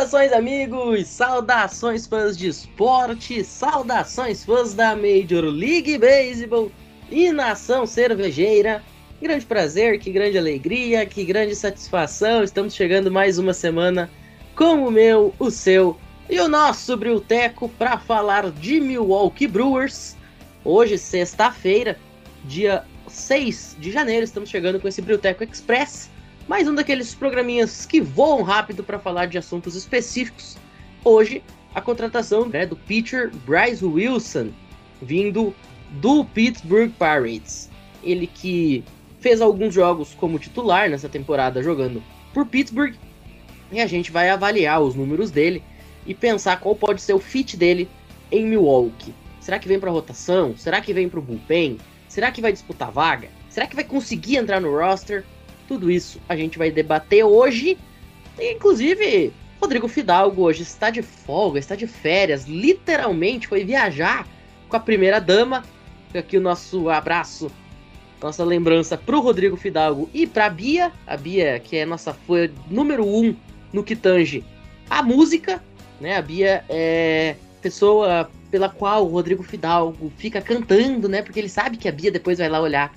Saudações, amigos! Saudações, fãs de esporte! Saudações, fãs da Major League Baseball e nação cervejeira! Grande prazer, que grande alegria, que grande satisfação! Estamos chegando mais uma semana com o meu, o seu e o nosso Brilteco para falar de Milwaukee Brewers. Hoje, sexta-feira, dia 6 de janeiro, estamos chegando com esse Brilteco Express mais um daqueles programinhas que voam rápido para falar de assuntos específicos. Hoje, a contratação né, do pitcher Bryce Wilson, vindo do Pittsburgh Pirates. Ele que fez alguns jogos como titular nessa temporada jogando por Pittsburgh. E a gente vai avaliar os números dele e pensar qual pode ser o fit dele em Milwaukee. Será que vem para rotação? Será que vem para o bullpen? Será que vai disputar vaga? Será que vai conseguir entrar no roster? Tudo isso a gente vai debater hoje. E, inclusive, Rodrigo Fidalgo hoje está de folga, está de férias, literalmente foi viajar com a primeira dama. Aqui o nosso abraço, nossa lembrança para o Rodrigo Fidalgo e para a Bia, a Bia que é nossa fã número um no que tange a música, né? A Bia é pessoa pela qual o Rodrigo Fidalgo fica cantando, né? Porque ele sabe que a Bia depois vai lá olhar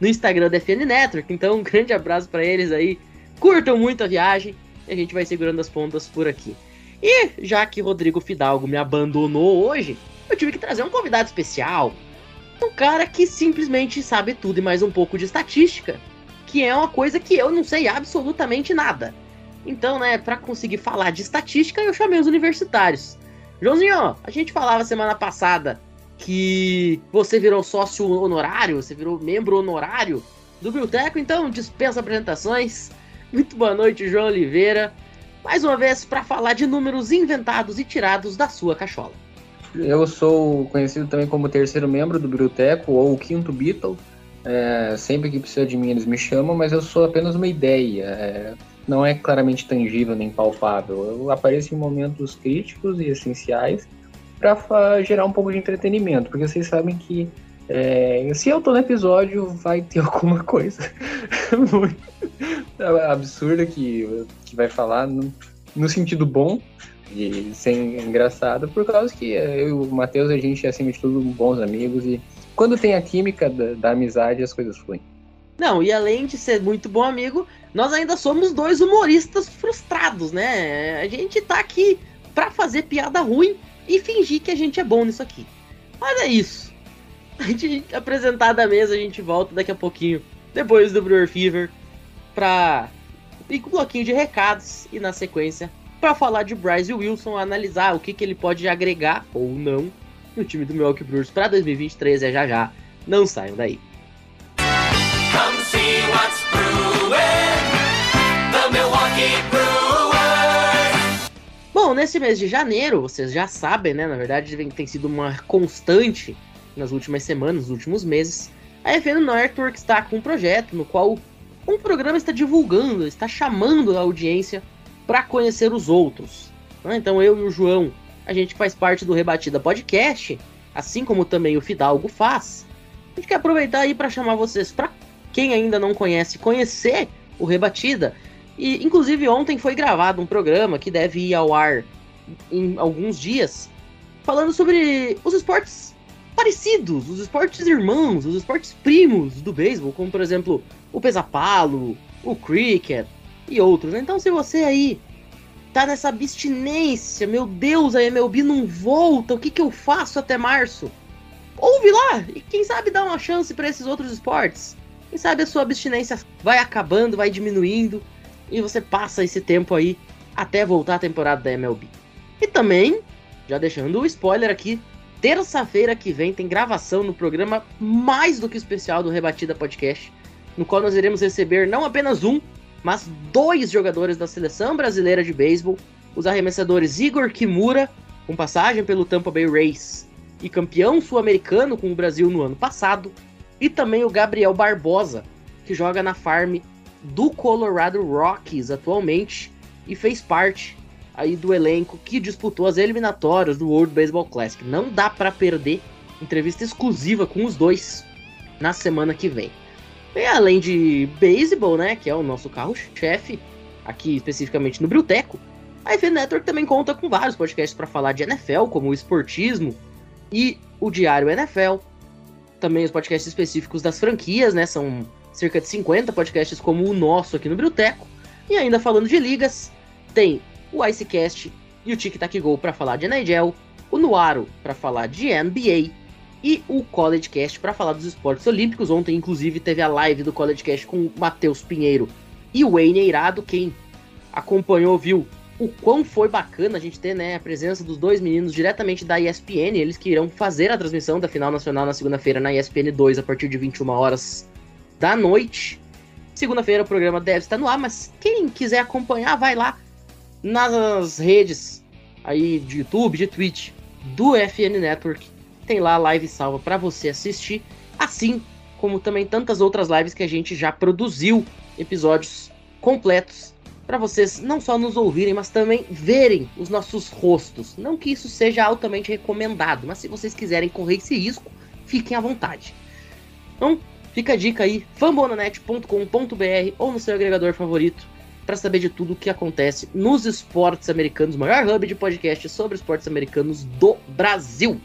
no Instagram da FN Network. Então, um grande abraço para eles aí. Curtam muito a viagem e a gente vai segurando as pontas por aqui. E já que Rodrigo Fidalgo me abandonou hoje, eu tive que trazer um convidado especial. Um cara que simplesmente sabe tudo e mais um pouco de estatística, que é uma coisa que eu não sei absolutamente nada. Então, né, para conseguir falar de estatística, eu chamei os universitários. Joãozinho, a gente falava semana passada que você virou sócio honorário, você virou membro honorário do Biblioteco, então dispensa apresentações. Muito boa noite, João Oliveira. Mais uma vez para falar de números inventados e tirados da sua cachola. Eu sou conhecido também como terceiro membro do Biblioteco ou o quinto Beatle. É, sempre que precisa de mim eles me chamam, mas eu sou apenas uma ideia. É, não é claramente tangível nem palpável. Eu apareço em momentos críticos e essenciais para gerar um pouco de entretenimento, porque vocês sabem que é, se eu tô no episódio, vai ter alguma coisa muito absurda que, que vai falar no, no sentido bom e sem engraçado, por causa que eu e o Matheus, a gente é, acima de tudo, bons amigos e quando tem a química da, da amizade, as coisas fluem. Não, e além de ser muito bom amigo, nós ainda somos dois humoristas frustrados, né? A gente tá aqui pra fazer piada ruim e fingir que a gente é bom nisso aqui. Mas é isso. A gente apresentar da mesa, a gente volta daqui a pouquinho, depois do Brewer Fever, pra ir com um bloquinho de recados e na sequência para falar de Bryce Wilson, analisar o que, que ele pode agregar ou não no time do Milwaukee Brewers para 2023 é já já. Não saiam daí. Come see what's brewing. The Milwaukee Brewers. Bom, nesse mês de janeiro, vocês já sabem, né? Na verdade, tem sido uma constante nas últimas semanas, nos últimos meses. A FN Network está com um projeto no qual um programa está divulgando, está chamando a audiência para conhecer os outros. né? Então eu e o João, a gente faz parte do Rebatida Podcast, assim como também o Fidalgo faz. A gente quer aproveitar aí para chamar vocês, para quem ainda não conhece, conhecer o Rebatida. E inclusive ontem foi gravado um programa que deve ir ao ar em alguns dias, falando sobre os esportes parecidos, os esportes irmãos, os esportes primos do beisebol, como por exemplo o pesapalo, o cricket e outros. Então se você aí tá nessa abstinência, meu Deus, a MLB não volta, o que que eu faço até março? Ouve lá e quem sabe dá uma chance para esses outros esportes. Quem sabe a sua abstinência vai acabando, vai diminuindo e você passa esse tempo aí até voltar a temporada da MLB. E também, já deixando o spoiler aqui, terça-feira que vem tem gravação no programa mais do que especial do Rebatida Podcast, no qual nós iremos receber não apenas um, mas dois jogadores da seleção brasileira de beisebol, os arremessadores Igor Kimura, com passagem pelo Tampa Bay Rays e campeão sul-americano com o Brasil no ano passado, e também o Gabriel Barbosa, que joga na farm do Colorado Rockies atualmente e fez parte aí do elenco que disputou as eliminatórias do World Baseball Classic. Não dá para perder entrevista exclusiva com os dois na semana que vem. E além de beisebol, né, que é o nosso carro-chefe, aqui especificamente no Brilteco, a FN Network também conta com vários podcasts para falar de NFL, como o Esportismo e o Diário NFL. Também os podcasts específicos das franquias, né, são cerca de 50 podcasts como o nosso aqui no Brilteco. E ainda falando de ligas, tem o Icecast e o Tic Tac Go para falar de NHL, o Nuaro para falar de NBA e o College Cast para falar dos esportes olímpicos. Ontem, inclusive, teve a live do College Cast com o Matheus Pinheiro e o Wayne Eirado. Quem acompanhou viu o quão foi bacana a gente ter né, a presença dos dois meninos diretamente da ESPN. Eles que irão fazer a transmissão da final nacional na segunda-feira na ESPN 2 a partir de 21 horas da noite. Segunda-feira o programa deve estar no ar, mas quem quiser acompanhar, vai lá nas redes aí de YouTube, de Twitch do FN Network tem lá a live salva para você assistir, assim como também tantas outras lives que a gente já produziu, episódios completos para vocês não só nos ouvirem, mas também verem os nossos rostos. Não que isso seja altamente recomendado, mas se vocês quiserem correr esse risco, fiquem à vontade. Então, fica a dica aí, fambonanet.com.br ou no seu agregador favorito para saber de tudo o que acontece nos esportes americanos, maior hub de podcast sobre esportes americanos do Brasil.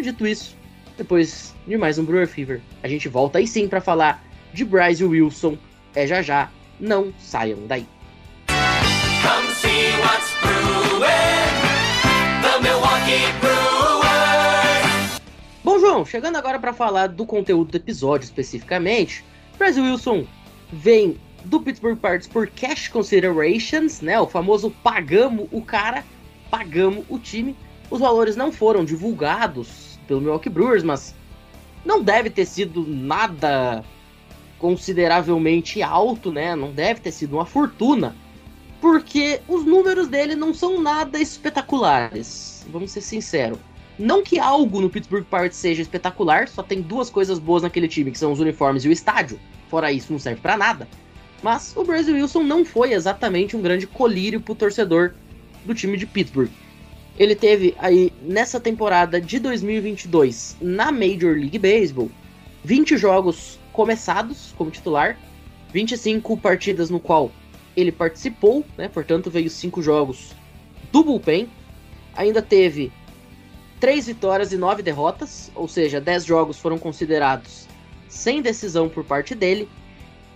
Dito isso, depois de mais um Brewer Fever, a gente volta aí sim para falar de Bryce Wilson. É já já, não saiam daí. João, chegando agora para falar do conteúdo do episódio especificamente, Bryce Wilson vem do Pittsburgh Pirates por cash considerations, né? O famoso pagamos o cara, pagamos o time. Os valores não foram divulgados pelo Milwaukee Brewers, mas não deve ter sido nada consideravelmente alto, né? Não deve ter sido uma fortuna, porque os números dele não são nada espetaculares. Vamos ser sinceros. Não que algo no Pittsburgh Pirates seja espetacular, só tem duas coisas boas naquele time, que são os uniformes e o estádio. Fora isso, não serve para nada. Mas o Brazil Wilson não foi exatamente um grande colírio pro torcedor do time de Pittsburgh. Ele teve aí nessa temporada de 2022 na Major League Baseball 20 jogos começados como titular, 25 partidas no qual ele participou, né? Portanto, veio 5 jogos do bullpen. Ainda teve 3 vitórias e 9 derrotas, ou seja, 10 jogos foram considerados sem decisão por parte dele.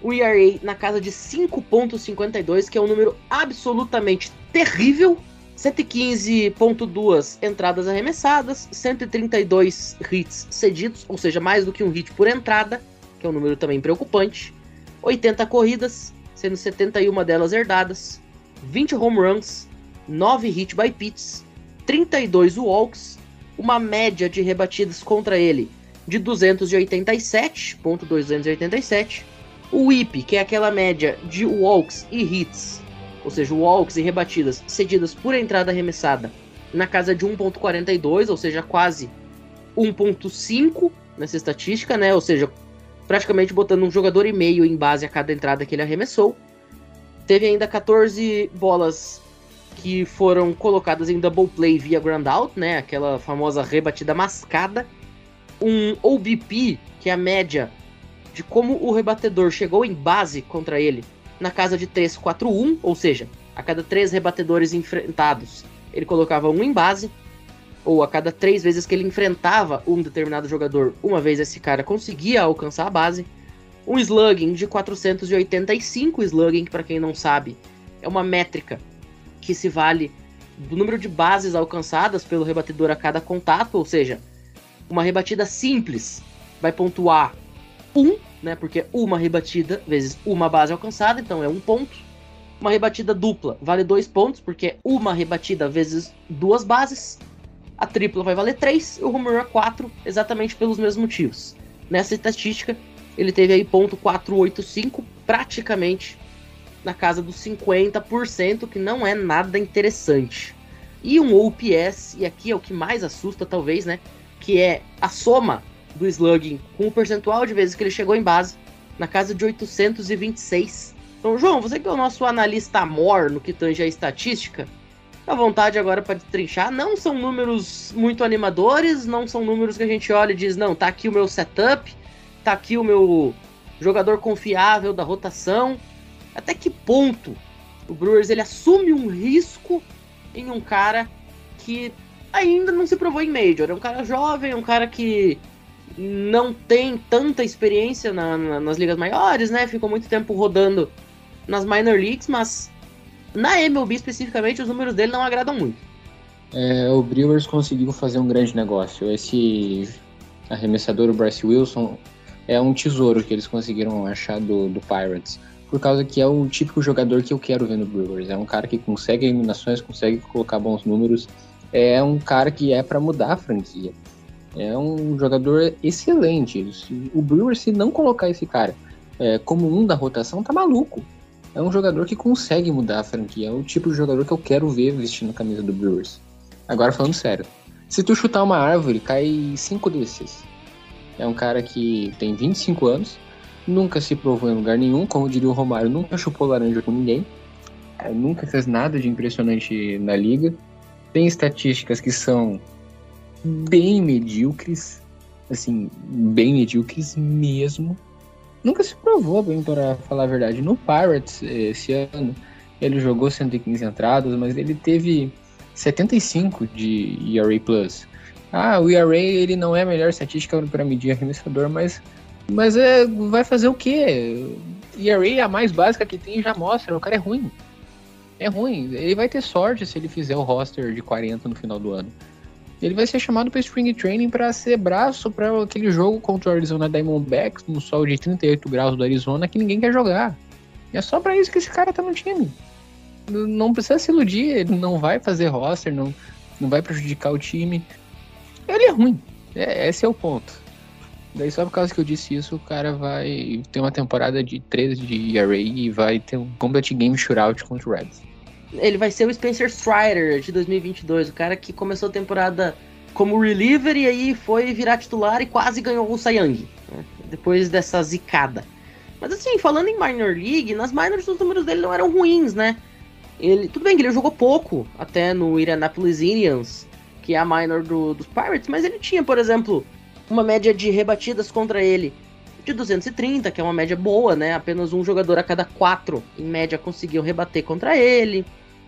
O ERA na casa de 5.52, que é um número absolutamente terrível 115.2 entradas arremessadas, 132 hits cedidos, ou seja, mais do que um hit por entrada, que é um número também preocupante. 80 corridas, sendo 71 delas herdadas, 20 home runs, 9 hit by pitches, 32 walks, uma média de rebatidas contra ele de 287.287. O whip, que é aquela média de walks e hits ou seja, walks e rebatidas cedidas por entrada arremessada na casa de 1.42, ou seja, quase 1.5 nessa estatística, né? Ou seja, praticamente botando um jogador e meio em base a cada entrada que ele arremessou. Teve ainda 14 bolas que foram colocadas em double play via ground out, né? Aquela famosa rebatida mascada. Um OBP, que é a média de como o rebatedor chegou em base contra ele na casa de 3-4-1, ou seja, a cada três rebatedores enfrentados, ele colocava um em base, ou a cada três vezes que ele enfrentava um determinado jogador, uma vez esse cara conseguia alcançar a base. Um slugging de 485 slugging, para quem não sabe, é uma métrica que se vale do número de bases alcançadas pelo rebatedor a cada contato, ou seja, uma rebatida simples vai pontuar 1 né? Porque uma rebatida vezes uma base alcançada, então é um ponto. Uma rebatida dupla vale dois pontos, porque uma rebatida vezes duas bases. a tripla vai valer 3 e o home run 4, exatamente pelos mesmos motivos. Nessa estatística, ele teve aí ponto .485, praticamente na casa dos 50%, que não é nada interessante. E um OPS, e aqui é o que mais assusta talvez, né, que é a soma do slugging com o percentual de vezes que ele chegou em base, na casa de 826. Então, João, você que é o nosso analista amor no que tange a estatística, à vontade agora para destrinchar. Não são números muito animadores, não são números que a gente olha e diz, não, tá aqui o meu setup, tá aqui o meu jogador confiável da rotação. Até que ponto o Brewers ele assume um risco em um cara que ainda não se provou em Major. É um cara jovem, um cara que não tem tanta experiência na, na, nas ligas maiores, né? Ficou muito tempo rodando nas minor leagues, mas na MLB especificamente os números dele não agradam muito. É, o Brewers conseguiu fazer um grande negócio. Esse arremessador, o Bryce Wilson, é um tesouro que eles conseguiram achar do, do Pirates. Por causa que é o típico jogador que eu quero ver no Brewers. É um cara que consegue eliminações, consegue colocar bons números. É um cara que é para mudar a franquia. É um jogador excelente. O Brewers, se não colocar esse cara é, como um da rotação, tá maluco. É um jogador que consegue mudar a franquia. É o tipo de jogador que eu quero ver vestindo a camisa do Brewers. Agora falando sério. Se tu chutar uma árvore, cai cinco desses. É um cara que tem 25 anos, nunca se provou em lugar nenhum, como diria o Romário, nunca chupou laranja com ninguém, é, nunca fez nada de impressionante na liga. Tem estatísticas que são bem medíocres, assim, bem medíocres mesmo nunca se provou bem, para falar a verdade. No Pirates, esse ano, ele jogou 115 entradas, mas ele teve 75 de ERA+. Ah, o ERA ele não é a melhor estatística para medir arremessador, mas, mas é, vai fazer o quê? ERA a mais básica que tem já mostra, o cara é ruim. É ruim. Ele vai ter sorte se ele fizer o roster de 40 no final do ano ele vai ser chamado para Spring Training para ser braço para aquele jogo contra o Arizona Diamondbacks no sol de 38 graus do Arizona que ninguém quer jogar. E é só para isso que esse cara tá no time. Não precisa se iludir, ele não vai fazer roster, não, não vai prejudicar o time. Ele é ruim. É, esse é o ponto. Daí só por causa que eu disse isso, o cara vai ter uma temporada de 13 de ERA e vai ter um complete game shootout contra o Reds ele vai ser o Spencer Strider de 2022, o cara que começou a temporada como reliever e aí foi virar titular e quase ganhou o Cy né? depois dessa zicada. Mas assim, falando em minor league, nas minors os números dele não eram ruins, né? Ele, tudo bem que ele jogou pouco até no Indianapolis Indians, que é a minor do, dos Pirates, mas ele tinha, por exemplo, uma média de rebatidas contra ele de 230, que é uma média boa, né? Apenas um jogador a cada quatro, em média, conseguiu rebater contra ele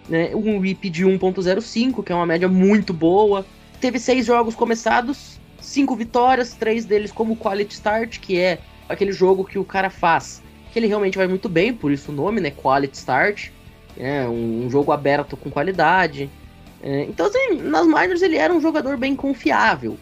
né? Um whip de 1.05, que é uma média muito boa. Teve seis jogos começados, cinco vitórias, três deles como quality start, que é aquele jogo que o cara faz, que ele realmente vai muito bem, por isso o nome, né? Quality start. É um, jogo aberto com qualidade. É, então, assim, nas minors ele era um jogador bem confiável.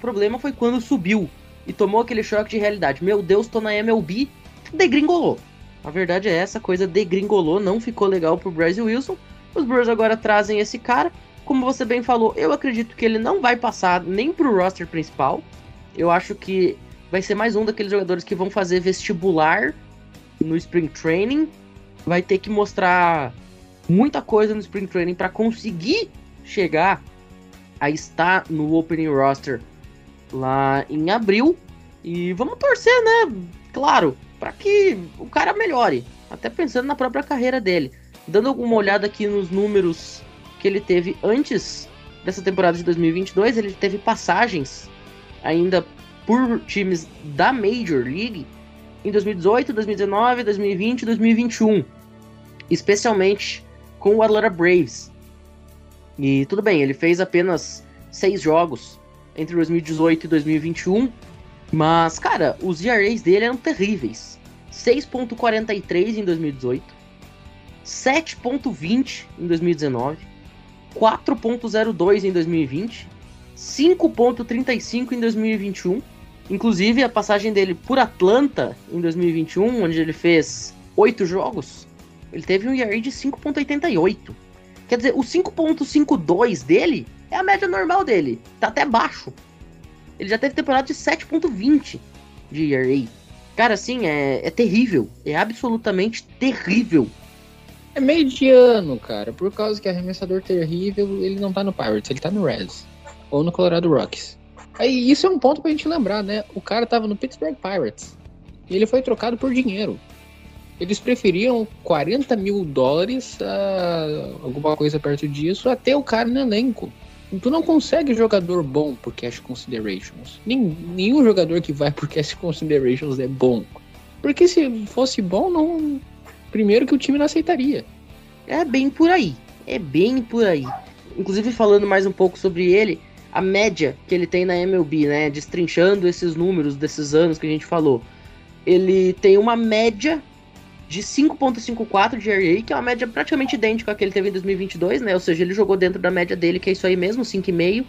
O problema foi quando subiu e tomou aquele choque de realidade. Meu Deus, tô na MLB, degringolou. A verdade é essa, coisa degringolou, não ficou legal pro Bryce Wilson. Os Brewers agora trazem esse cara. Como você bem falou, eu acredito que ele não vai passar nem pro roster principal. Eu acho que vai ser mais um daqueles jogadores que vão fazer vestibular no Spring Training. Vai ter que mostrar muita coisa no Spring Training para conseguir chegar a estar no Opening Roster lá em abril. E vamos torcer, né? Claro, para que o cara melhore. Até pensando na própria carreira dele dando uma olhada aqui nos números que ele teve antes dessa temporada de 2022, ele teve passagens ainda por times da Major League em 2018, 2019, 2020 e 2021, especialmente com o Atlanta Braves. E tudo bem, ele fez apenas seis jogos entre 2018 e 2021, mas cara, os ERAs dele eram terríveis. 6.43 em 2018, 7.20 em 2019, 4.02 em 2020, 5.35 em 2021. Inclusive a passagem dele por Atlanta em 2021, onde ele fez 8 jogos, ele teve um ERA de 5.88. Quer dizer, o 5.52 dele é a média normal dele. Tá até baixo. Ele já teve temporada de 7.20 de ERA. Cara, assim, é, é terrível. É absolutamente terrível. É mediano, cara. Por causa que é arremessador terrível, ele não tá no Pirates, ele tá no Reds. Ou no Colorado Rockies. Aí isso é um ponto pra gente lembrar, né? O cara tava no Pittsburgh Pirates. E ele foi trocado por dinheiro. Eles preferiam 40 mil dólares a alguma coisa perto disso até o cara no elenco. Tu não consegue jogador bom por cash considerations. Nem, nenhum jogador que vai por cash considerations é bom. Porque se fosse bom, não. Primeiro que o time não aceitaria. É bem por aí. É bem por aí. Inclusive, falando mais um pouco sobre ele, a média que ele tem na MLB, né? Destrinchando esses números desses anos que a gente falou. Ele tem uma média de 5.54 de ERA, que é uma média praticamente idêntica à que ele teve em 2022, né? Ou seja, ele jogou dentro da média dele, que é isso aí mesmo, 5,5. Uh,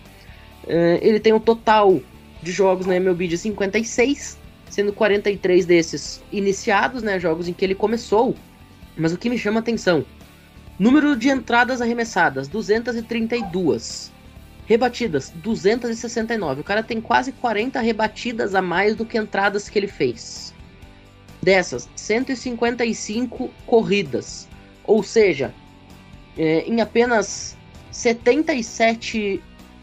eh, ele tem um total de jogos na MLB de 56, sendo 43 desses iniciados, né? Jogos em que ele começou. Mas o que me chama atenção, número de entradas arremessadas, 232. Rebatidas, 269. O cara tem quase 40 rebatidas a mais do que entradas que ele fez. Dessas, 155 corridas. Ou seja, é, em apenas 77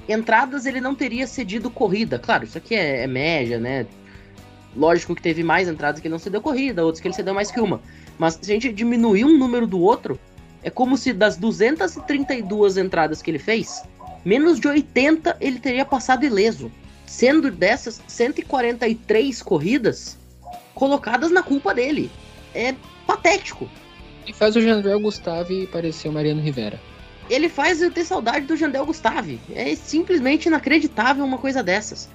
entradas ele não teria cedido corrida. Claro, isso aqui é, é média, né? Lógico que teve mais entradas que não cedeu corrida, outros que ele cedeu mais que uma. Mas se a gente diminuir um número do outro, é como se das 232 entradas que ele fez, menos de 80 ele teria passado ileso. Sendo dessas 143 corridas, colocadas na culpa dele. É patético. E faz o Jandrel Gustave parecer o Mariano Rivera. Ele faz eu ter saudade do Jandel Gustave. É simplesmente inacreditável uma coisa dessas.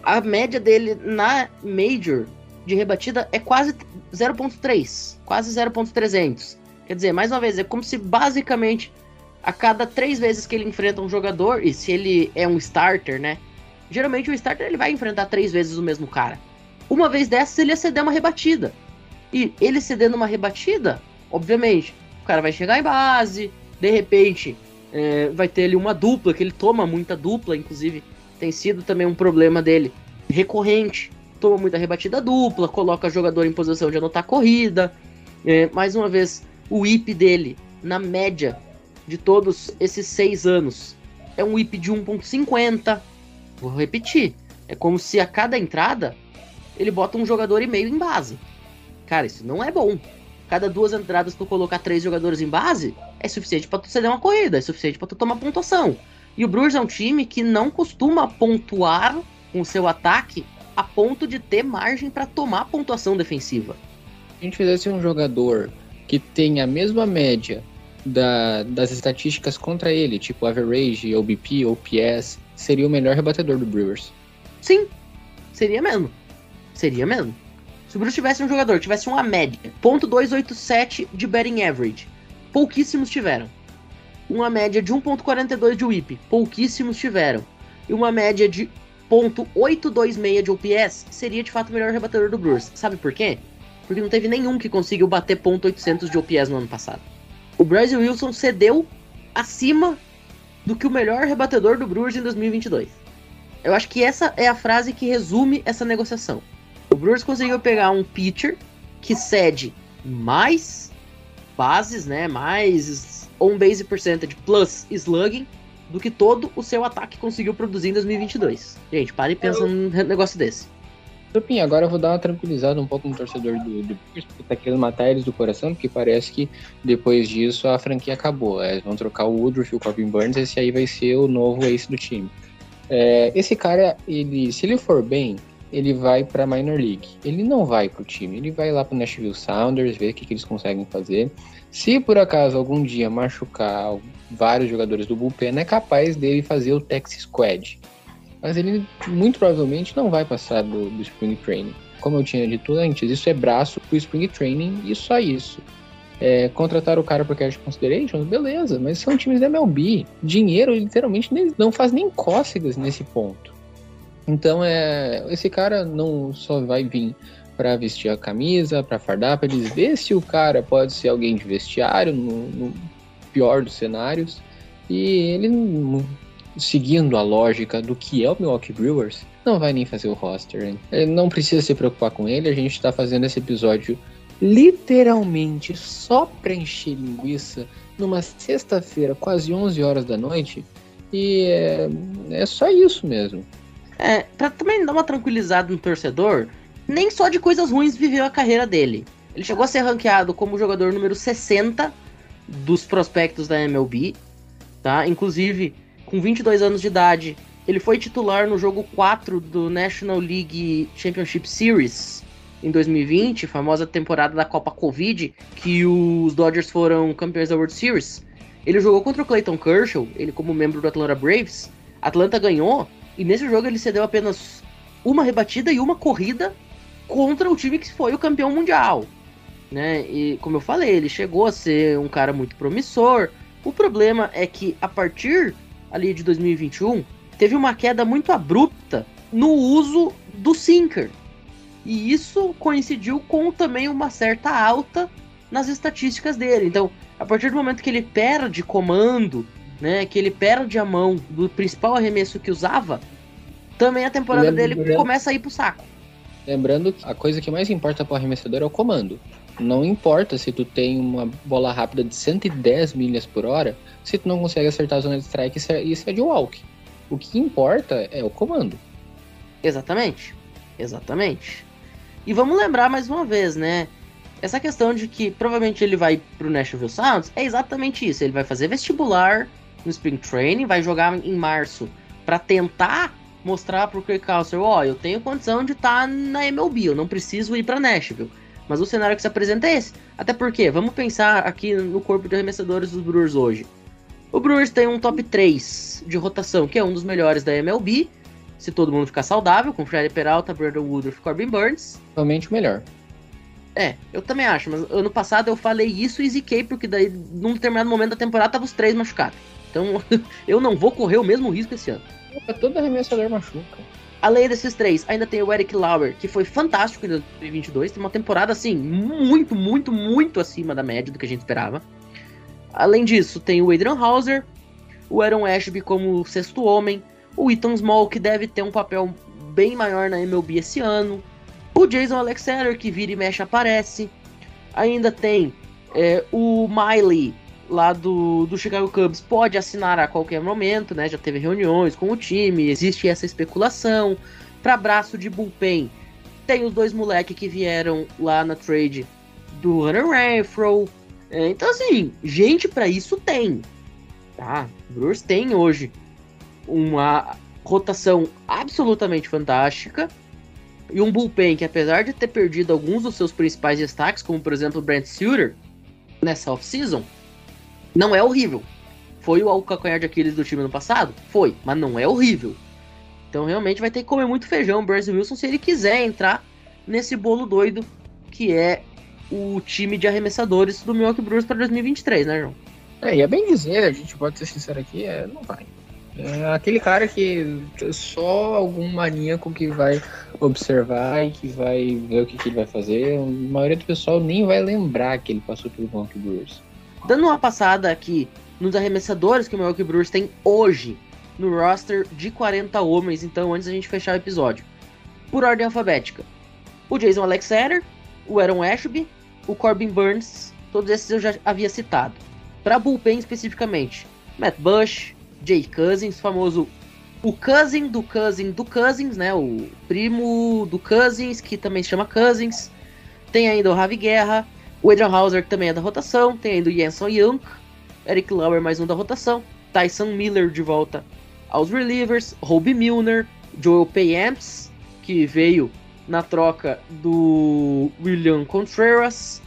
A média dele na Major de rebatida é quase 0.3, quase 0.300. Quer dizer, mais uma vez, é como se basicamente a cada três vezes que ele enfrenta um jogador, e se ele é um starter, né? Geralmente o starter ele vai enfrentar três vezes o mesmo cara. Uma vez dessas, ele ia ceder uma rebatida. E ele cedendo uma rebatida, obviamente, o cara vai chegar em base, de repente é, vai ter ali uma dupla, que ele toma muita dupla, inclusive tem sido também um problema dele recorrente. Toma muita rebatida dupla, coloca o jogador em posição de anotar corrida. É, mais uma vez, o IP dele, na média de todos esses seis anos, é um IP de 1.50. Vou repetir. É como se a cada entrada ele bota um jogador e meio em base. Cara, isso não é bom. Cada duas entradas tu colocar três jogadores em base é suficiente para tu ceder uma corrida, é suficiente para tu tomar pontuação. E o Brewers é um time que não costuma pontuar com o seu ataque a ponto de ter margem para tomar pontuação defensiva. Se a gente fizesse um jogador que tem a mesma média da, das estatísticas contra ele, tipo average, OBP, OPS, seria o melhor rebatedor do Brewers. Sim, seria mesmo. Seria mesmo. Se o Bruce tivesse um jogador, tivesse uma média, .287 de batting average, pouquíssimos tiveram. Uma média de 1.42 de whip, pouquíssimos tiveram. E uma média de .826 de OPS, seria de fato o melhor rebatedor do Brewers. Sabe por quê? Porque não teve nenhum que conseguiu bater .800 de OPS no ano passado. O Bryce Wilson cedeu acima do que o melhor rebatedor do Brewers em 2022. Eu acho que essa é a frase que resume essa negociação. O Brewers conseguiu pegar um pitcher que cede mais bases, né? Mais on base percentage plus slugging do que todo o seu ataque conseguiu produzir em 2022. Gente, pare e pensa num negócio desse. Tupinha, agora eu vou dar uma tranquilizada um pouco no torcedor do, do Brewers, porque tá querendo matar eles do coração, porque parece que depois disso a franquia acabou. É, eles vão trocar o Woodruff e o Corbin Burns, esse aí vai ser o novo ace do time. É, esse cara, ele, se ele for bem, ele vai para minor league. Ele não vai pro time, ele vai lá pro Nashville Sounders, ver o que, que eles conseguem fazer. Se por acaso algum dia machucar vários jogadores do bullpen, é capaz dele fazer o Texas Squad. Mas ele muito provavelmente não vai passar do, do Spring Training. Como eu tinha dito antes, isso é braço pro Spring Training e só isso. É, contratar o cara por cash considerations, beleza, mas são times da MLB. Dinheiro literalmente não faz nem cócegas nesse ponto. Então é esse cara não só vai vir para vestir a camisa, para fardar, para eles ver se o cara pode ser alguém de vestiário no, no pior dos cenários. E ele seguindo a lógica do que é o Milwaukee Brewers, não vai nem fazer o roster. Hein? Não precisa se preocupar com ele, a gente está fazendo esse episódio literalmente só pra encher linguiça numa sexta-feira, quase 11 horas da noite, e é, é só isso mesmo. É, pra também dar uma tranquilizada no torcedor, nem só de coisas ruins viveu a carreira dele. Ele chegou a ser ranqueado como jogador número 60 dos prospectos da MLB, tá? Inclusive, com 22 anos de idade, ele foi titular no jogo 4 do National League Championship Series em 2020, famosa temporada da Copa Covid, que os Dodgers foram campeões da World Series. Ele jogou contra o Clayton Kershaw, ele como membro do Atlanta Braves. Atlanta ganhou e nesse jogo ele cedeu apenas uma rebatida e uma corrida contra o time que foi o campeão mundial. Né? E como eu falei, ele chegou a ser um cara muito promissor. O problema é que a partir ali de 2021 teve uma queda muito abrupta no uso do sinker. E isso coincidiu com também uma certa alta nas estatísticas dele. Então, a partir do momento que ele perde comando, né, que ele perde a mão do principal arremesso que usava, também a temporada dele começa a ir pro saco. Lembrando que a coisa que mais importa para o arremessador é o comando. Não importa se tu tem uma bola rápida de 110 milhas por hora, se tu não consegue acertar a zona de strike, isso é, isso é de walk. O que importa é o comando. Exatamente. Exatamente. E vamos lembrar mais uma vez, né? Essa questão de que provavelmente ele vai pro Nashville Sounds é exatamente isso. Ele vai fazer vestibular no Spring Training, vai jogar em março para tentar mostrar pro Craig Council, ó, oh, eu tenho condição de estar tá na MLB, eu não preciso ir para Nashville. Mas o cenário que se apresenta é esse. Até porque, vamos pensar aqui no corpo de arremessadores dos Brewers hoje. O Brewers tem um top 3 de rotação, que é um dos melhores da MLB. Se todo mundo ficar saudável, com Freddy Peralta, Brandon Woodruff, Corbin Burns. Realmente o melhor. É, eu também acho, mas ano passado eu falei isso e ziquei, porque daí, num determinado momento da temporada, tava os três machucados. Então, eu não vou correr o mesmo risco esse ano. Todo arremessador machuca. Além desses três, ainda tem o Eric Lauer, que foi fantástico em 2022. Tem uma temporada, assim, muito, muito, muito acima da média do que a gente esperava. Além disso, tem o Adrian Hauser, o Aaron Ashby como sexto homem, o Ethan Small, que deve ter um papel bem maior na MLB esse ano, o Jason Alexander, que vira e mexe aparece. Ainda tem é, o Miley, lá do, do Chicago Cubs pode assinar a qualquer momento, né? Já teve reuniões com o time, existe essa especulação. Para braço de bullpen, tem os dois moleques que vieram lá na trade do Hunter Renfro. É, então, assim, gente para isso tem. Tá? Brewers tem hoje uma rotação absolutamente fantástica. E um bullpen que, apesar de ter perdido alguns dos seus principais destaques, como por exemplo o Brent Suter, nessa off-season, não é horrível. Foi o calcanhar de Aquiles do time no passado? Foi, mas não é horrível. Então realmente vai ter que comer muito feijão o Brasil Wilson se ele quiser entrar nesse bolo doido que é o time de arremessadores do Milwaukee Brewers para 2023, né, João? É, e é bem dizer, a gente pode ser sincero aqui, é, não vai. É aquele cara que só algum maníaco que vai observar e que vai ver o que, que ele vai fazer. A maioria do pessoal nem vai lembrar que ele passou pelo Milwaukee Brewers. Dando uma passada aqui nos arremessadores que o Milwaukee Brewers tem hoje no roster de 40 homens, então antes da gente fechar o episódio. Por ordem alfabética. O Jason Alexander, o Aaron Ashby, o Corbin Burns, todos esses eu já havia citado. Para bullpen especificamente, Matt Bush, Jay Cousins, famoso o cousin do cousin do Cousins, né? O primo do Cousins, que também se chama Cousins. Tem ainda o Ravi Guerra, o Adrian Hauser, também é da rotação. Tem ainda o Jenson Young. Eric Lauer, mais um da rotação. Tyson Miller de volta aos relievers. Roby Milner. Joel Payamps, que veio na troca do William Contreras.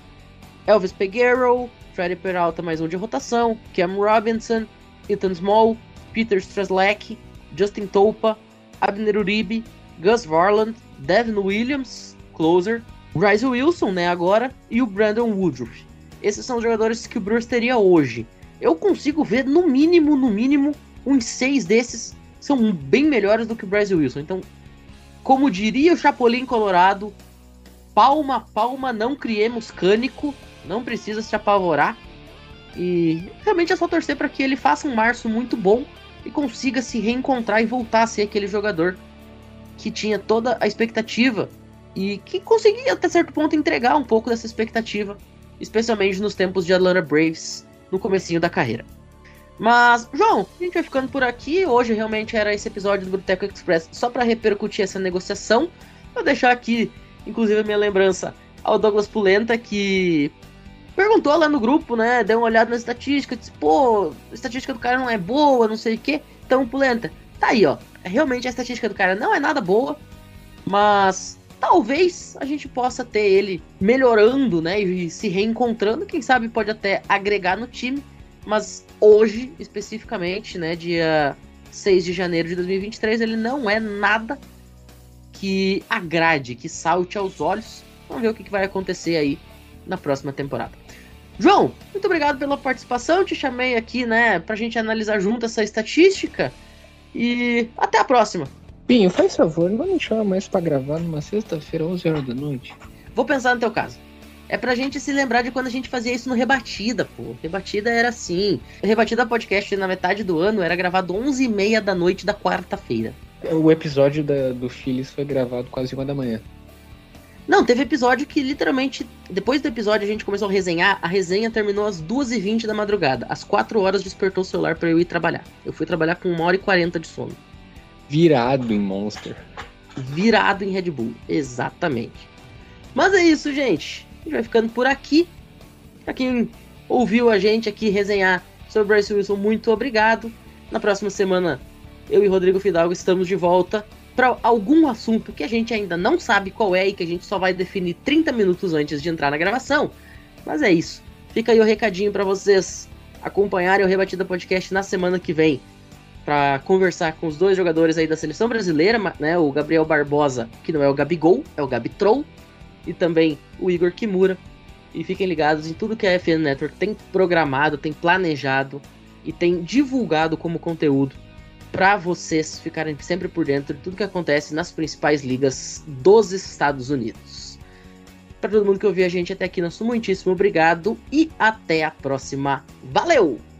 Elvis Peguero. Freddy Peralta, mais um de rotação. Cam Robinson. Ethan Small. Peter Strzelecki. Justin Topa. Abner Uribe. Gus Varland. Devin Williams. Closer. Bryce Wilson, né, agora, e o Brandon Woodruff. Esses são os jogadores que o Brewers teria hoje. Eu consigo ver, no mínimo, no mínimo, uns seis desses são bem melhores do que o Bryce Wilson. Então, como diria o Chapolin Colorado, palma, palma, não criemos cânico, não precisa se apavorar. E realmente é só torcer para que ele faça um março muito bom e consiga se reencontrar e voltar a ser aquele jogador que tinha toda a expectativa e que conseguia até certo ponto entregar um pouco dessa expectativa, especialmente nos tempos de Atlanta Braves no comecinho da carreira. Mas, João, a gente vai ficando por aqui. Hoje realmente era esse episódio do Boteco Express só para repercutir essa negociação. Vou deixar aqui, inclusive, a minha lembrança ao Douglas Pulenta, que perguntou lá no grupo, né? Deu uma olhada na estatística, disse, pô, a estatística do cara não é boa, não sei o quê. Então, Pulenta, tá aí, ó. Realmente a estatística do cara não é nada boa, mas talvez a gente possa ter ele melhorando, né? E se reencontrando. Quem sabe pode até agregar no time. Mas hoje, especificamente, né? Dia 6 de janeiro de 2023, ele não é nada que agrade, que salte aos olhos. Vamos ver o que vai acontecer aí na próxima temporada. João, muito obrigado pela participação. Te chamei aqui, né, pra gente analisar junto essa estatística. E até a próxima. Pinho, faz favor, não me chama mais pra gravar numa sexta-feira, 11 horas da noite. Vou pensar no teu caso. É pra gente se lembrar de quando a gente fazia isso no Rebatida, pô. Rebatida era assim. Rebatida podcast na metade do ano era gravado 11 e meia da noite da quarta-feira. O episódio da, do Phillies foi gravado quase uma da manhã. Não, teve episódio que literalmente, depois do episódio a gente começou a resenhar, a resenha terminou às 2h20 da madrugada. Às 4 horas despertou o celular para eu ir trabalhar. Eu fui trabalhar com 1 hora e 40 de sono. Virado em Monster. Virado em Red Bull, exatamente. Mas é isso, gente. A gente vai ficando por aqui. Pra quem ouviu a gente aqui resenhar sobre Bryce Wilson, muito obrigado. Na próxima semana, eu e Rodrigo Fidalgo estamos de volta para algum assunto que a gente ainda não sabe qual é e que a gente só vai definir 30 minutos antes de entrar na gravação. Mas é isso. Fica aí o recadinho para vocês acompanharem o Rebatida Podcast na semana que vem para conversar com os dois jogadores aí da seleção brasileira, né, o Gabriel Barbosa, que não é o Gabigol, é o Gabitrol, e também o Igor Kimura. E fiquem ligados em tudo que a FN Network tem programado, tem planejado e tem divulgado como conteúdo para vocês ficarem sempre por dentro de tudo que acontece nas principais ligas dos Estados Unidos. Para todo mundo que ouviu a gente até aqui, nosso muitíssimo obrigado e até a próxima. Valeu!